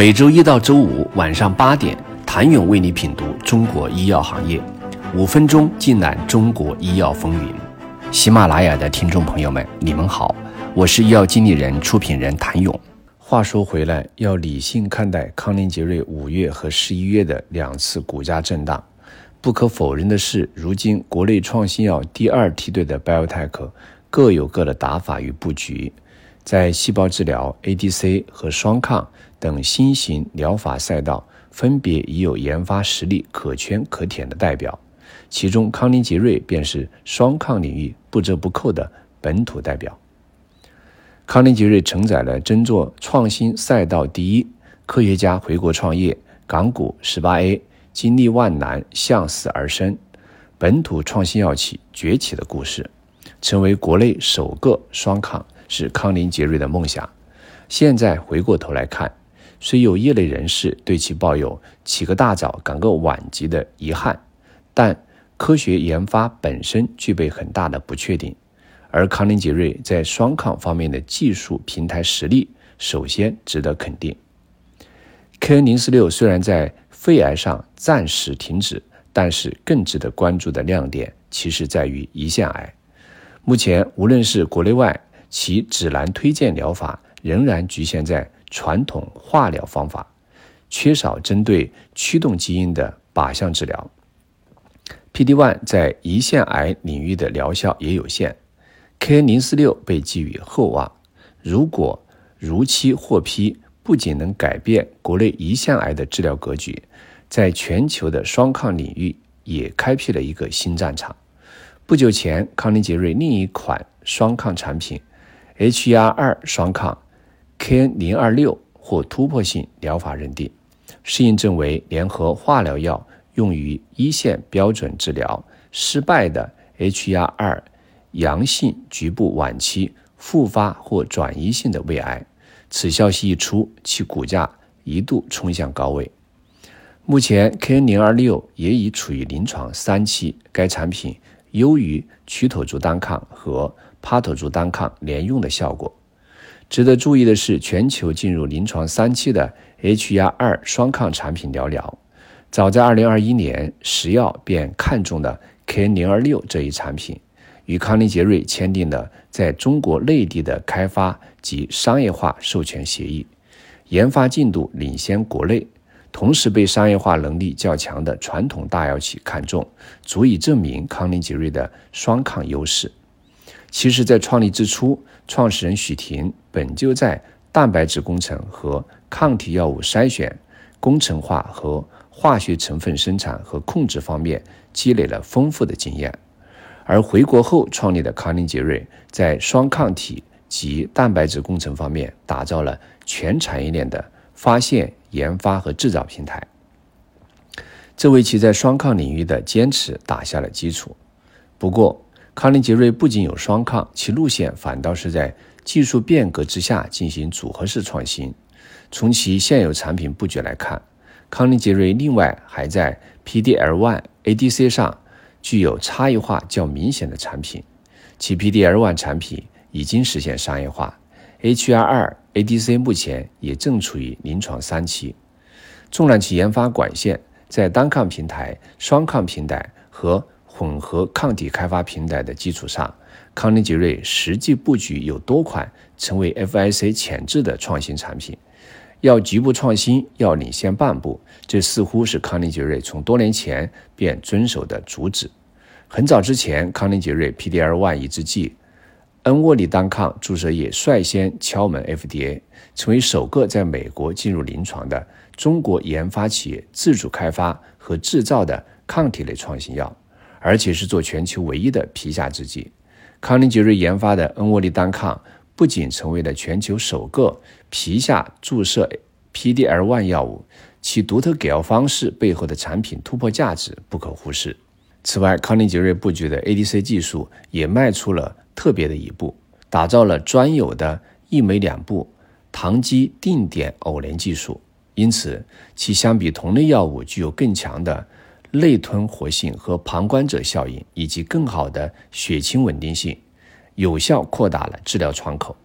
每周一到周五晚上八点，谭勇为你品读中国医药行业，五分钟尽览中国医药风云。喜马拉雅的听众朋友们，你们好，我是医药经理人、出品人谭勇。话说回来，要理性看待康宁杰瑞五月和十一月的两次股价震荡。不可否认的是，如今国内创新药第二梯队的 BioTech 各有各的打法与布局。在细胞治疗、ADC 和双抗等新型疗法赛道，分别已有研发实力可圈可点的代表。其中，康宁杰瑞便是双抗领域不折不扣的本土代表。康宁杰瑞承载了争做创新赛道第一、科学家回国创业、港股十八 A 经历万难向死而生、本土创新药企崛起的故事，成为国内首个双抗。是康宁杰瑞的梦想。现在回过头来看，虽有业内人士对其抱有“起个大早，赶个晚”集的遗憾，但科学研发本身具备很大的不确定。而康宁杰瑞在双抗方面的技术平台实力，首先值得肯定。KN 零四六虽然在肺癌上暂时停止，但是更值得关注的亮点其实在于胰腺癌。目前无论是国内外，其指南推荐疗法仍然局限在传统化疗方法，缺少针对驱动基因的靶向治疗。PD-1 在胰腺癌领域的疗效也有限，KN-046 被寄予厚望。如果如期获批，不仅能改变国内胰腺癌的治疗格局，在全球的双抗领域也开辟了一个新战场。不久前，康宁杰瑞另一款双抗产品。HER2 双抗 KN 零二六获突破性疗法认定，适应症为联合化疗药用于一线标准治疗失败的 HR2 阳性局部晚期复发或转移性的胃癌。此消息一出，其股价一度冲向高位。目前 KN 零二六也已处于临床三期，该产品优于曲妥珠单抗和。帕妥珠单抗联用的效果。值得注意的是，全球进入临床三期的 HER2 双抗产品寥寥。早在2021年，石药便看中了 KN026 这一产品，与康宁杰瑞签订了在中国内地的开发及商业化授权协议，研发进度领先国内，同时被商业化能力较强的传统大药企看中，足以证明康宁杰瑞的双抗优势。其实，在创立之初，创始人许婷本就在蛋白质工程和抗体药物筛选、工程化和化学成分生产和控制方面积累了丰富的经验。而回国后创立的康宁杰瑞，在双抗体及蛋白质工程方面打造了全产业链的发现、研发和制造平台，这为其在双抗领域的坚持打下了基础。不过，康宁杰瑞不仅有双抗，其路线反倒是在技术变革之下进行组合式创新。从其现有产品布局来看，康宁杰瑞另外还在 PDL1 ADC 上具有差异化较明显的产品，其 PDL1 产品已经实现商业化，HR2 ADC 目前也正处于临床三期。纵览其研发管线，在单抗平台、双抗平台和混合抗体开发平台的基础上，康宁杰瑞实际布局有多款成为 FIC 潜质的创新产品。要局部创新，要领先半步，这似乎是康宁杰瑞从多年前便遵守的主旨。很早之前，康宁杰瑞 PDL1 抑制剂恩沃利单抗注射液率先敲门 FDA，成为首个在美国进入临床的中国研发企业自主开发和制造的抗体类创新药。而且是做全球唯一的皮下制剂，康宁杰瑞研发的恩沃利单抗不仅成为了全球首个皮下注射 PDL1 药物，其独特给药方式背后的产品突破价值不可忽视。此外，康宁杰瑞布局的 ADC 技术也迈出了特别的一步，打造了专有的一酶两步糖基定点偶联技术，因此其相比同类药物具有更强的。内吞活性和旁观者效应，以及更好的血清稳定性，有效扩大了治疗窗口。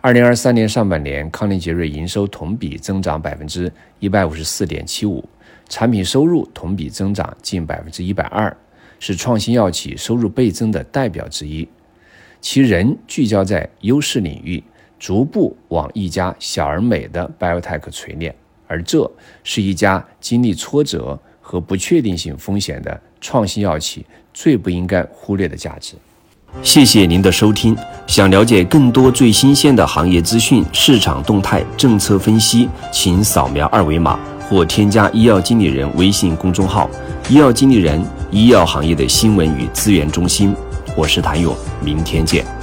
二零二三年上半年，康宁杰瑞营收同比增长百分之一百五十四点七五，产品收入同比增长近百分之一百二，是创新药企收入倍增的代表之一。其仍聚焦在优势领域，逐步往一家小而美的 biotech 锤炼，而这是一家经历挫折和不确定性风险的创新药企最不应该忽略的价值。谢谢您的收听。想了解更多最新鲜的行业资讯、市场动态、政策分析，请扫描二维码或添加医药经理人微信公众号“医药经理人”——医药行业的新闻与资源中心。我是谭勇，明天见。